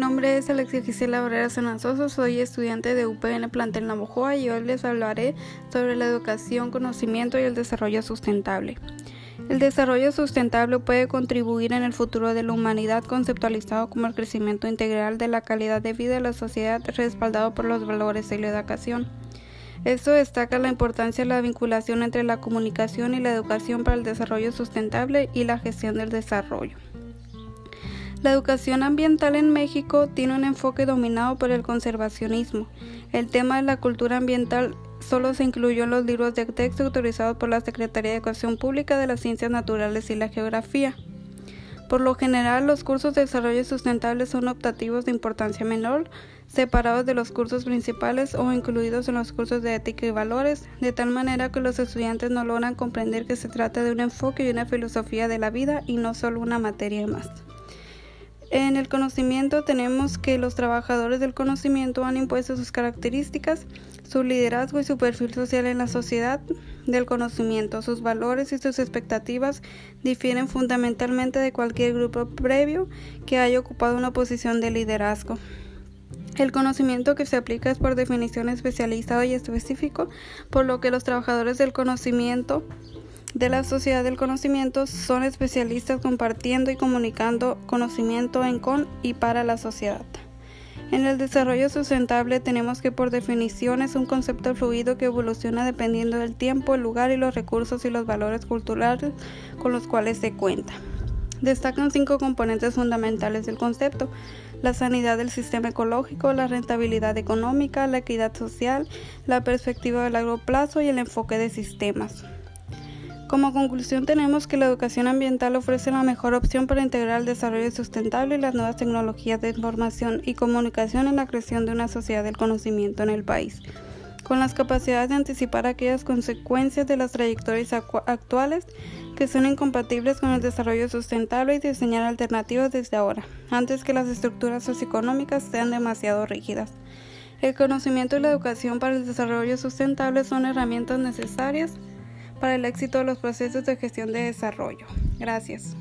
nombre es Alexia Gisela Barrera Sanazoso, soy estudiante de UPN Plantel Navojoa y hoy les hablaré sobre la educación, conocimiento y el desarrollo sustentable. El desarrollo sustentable puede contribuir en el futuro de la humanidad conceptualizado como el crecimiento integral de la calidad de vida de la sociedad respaldado por los valores de la educación. Esto destaca la importancia de la vinculación entre la comunicación y la educación para el desarrollo sustentable y la gestión del desarrollo. La educación ambiental en México tiene un enfoque dominado por el conservacionismo. El tema de la cultura ambiental solo se incluyó en los libros de texto autorizados por la Secretaría de Educación Pública de las Ciencias Naturales y la Geografía. Por lo general, los cursos de desarrollo sustentable son optativos de importancia menor, separados de los cursos principales o incluidos en los cursos de ética y valores, de tal manera que los estudiantes no logran comprender que se trata de un enfoque y una filosofía de la vida y no solo una materia más. En el conocimiento tenemos que los trabajadores del conocimiento han impuesto sus características, su liderazgo y su perfil social en la sociedad del conocimiento. Sus valores y sus expectativas difieren fundamentalmente de cualquier grupo previo que haya ocupado una posición de liderazgo. El conocimiento que se aplica es por definición especializado y específico, por lo que los trabajadores del conocimiento de la sociedad del conocimiento son especialistas compartiendo y comunicando conocimiento en con y para la sociedad. En el desarrollo sustentable tenemos que por definición es un concepto fluido que evoluciona dependiendo del tiempo, el lugar y los recursos y los valores culturales con los cuales se cuenta. Destacan cinco componentes fundamentales del concepto, la sanidad del sistema ecológico, la rentabilidad económica, la equidad social, la perspectiva de largo plazo y el enfoque de sistemas. Como conclusión tenemos que la educación ambiental ofrece la mejor opción para integrar el desarrollo sustentable y las nuevas tecnologías de información y comunicación en la creación de una sociedad del conocimiento en el país, con las capacidades de anticipar aquellas consecuencias de las trayectorias actuales que son incompatibles con el desarrollo sustentable y diseñar alternativas desde ahora, antes que las estructuras socioeconómicas sean demasiado rígidas. El conocimiento y la educación para el desarrollo sustentable son herramientas necesarias para el éxito de los procesos de gestión de desarrollo. Gracias.